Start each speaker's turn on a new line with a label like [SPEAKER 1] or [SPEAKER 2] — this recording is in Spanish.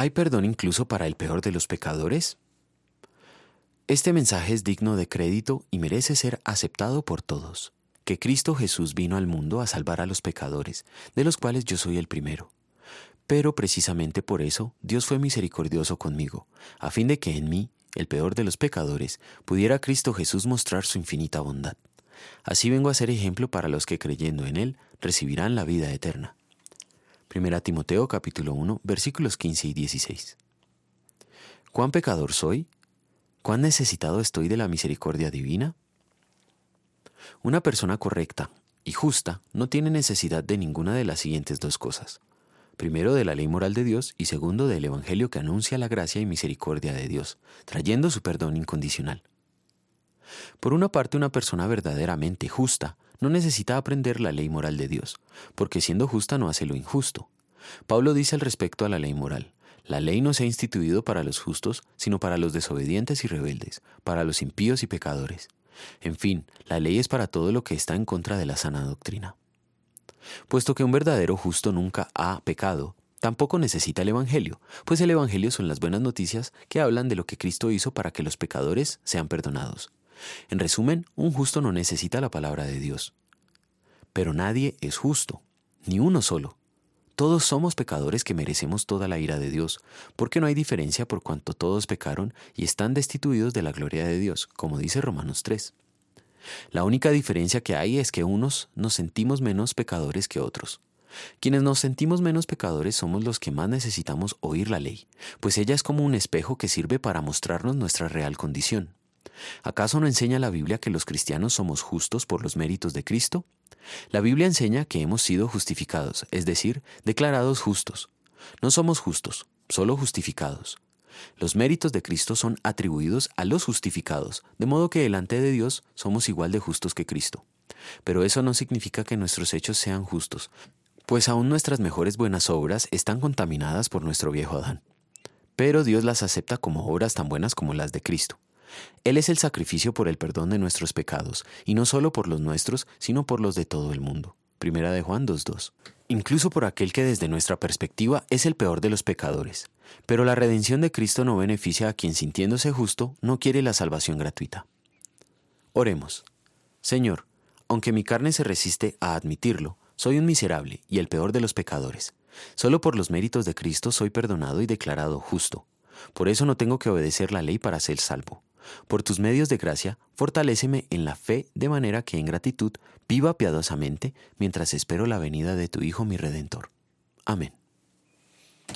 [SPEAKER 1] ¿Hay perdón incluso para el peor de los pecadores? Este mensaje es digno de crédito y merece ser aceptado por todos, que Cristo Jesús vino al mundo a salvar a los pecadores, de los cuales yo soy el primero. Pero precisamente por eso Dios fue misericordioso conmigo, a fin de que en mí, el peor de los pecadores, pudiera Cristo Jesús mostrar su infinita bondad. Así vengo a ser ejemplo para los que creyendo en Él recibirán la vida eterna. Primera Timoteo capítulo 1 versículos 15 y 16. ¿Cuán pecador soy? ¿Cuán necesitado estoy de la misericordia divina? Una persona correcta y justa no tiene necesidad de ninguna de las siguientes dos cosas. Primero de la ley moral de Dios y segundo del Evangelio que anuncia la gracia y misericordia de Dios, trayendo su perdón incondicional. Por una parte, una persona verdaderamente justa no necesita aprender la ley moral de Dios, porque siendo justa no hace lo injusto. Pablo dice al respecto a la ley moral, la ley no se ha instituido para los justos, sino para los desobedientes y rebeldes, para los impíos y pecadores. En fin, la ley es para todo lo que está en contra de la sana doctrina. Puesto que un verdadero justo nunca ha pecado, tampoco necesita el Evangelio, pues el Evangelio son las buenas noticias que hablan de lo que Cristo hizo para que los pecadores sean perdonados. En resumen, un justo no necesita la palabra de Dios. Pero nadie es justo, ni uno solo. Todos somos pecadores que merecemos toda la ira de Dios, porque no hay diferencia por cuanto todos pecaron y están destituidos de la gloria de Dios, como dice Romanos 3. La única diferencia que hay es que unos nos sentimos menos pecadores que otros. Quienes nos sentimos menos pecadores somos los que más necesitamos oír la ley, pues ella es como un espejo que sirve para mostrarnos nuestra real condición. ¿Acaso no enseña la Biblia que los cristianos somos justos por los méritos de Cristo? La Biblia enseña que hemos sido justificados, es decir, declarados justos. No somos justos, solo justificados. Los méritos de Cristo son atribuidos a los justificados, de modo que delante de Dios somos igual de justos que Cristo. Pero eso no significa que nuestros hechos sean justos, pues aún nuestras mejores buenas obras están contaminadas por nuestro viejo Adán. Pero Dios las acepta como obras tan buenas como las de Cristo. Él es el sacrificio por el perdón de nuestros pecados, y no solo por los nuestros, sino por los de todo el mundo. Primera de Juan 2.2. Incluso por aquel que desde nuestra perspectiva es el peor de los pecadores. Pero la redención de Cristo no beneficia a quien sintiéndose justo no quiere la salvación gratuita. Oremos. Señor, aunque mi carne se resiste a admitirlo, soy un miserable y el peor de los pecadores. Solo por los méritos de Cristo soy perdonado y declarado justo. Por eso no tengo que obedecer la ley para ser salvo. Por tus medios de gracia, fortaléceme en la fe de manera que en gratitud viva piadosamente mientras espero la venida de tu Hijo mi Redentor. Amén.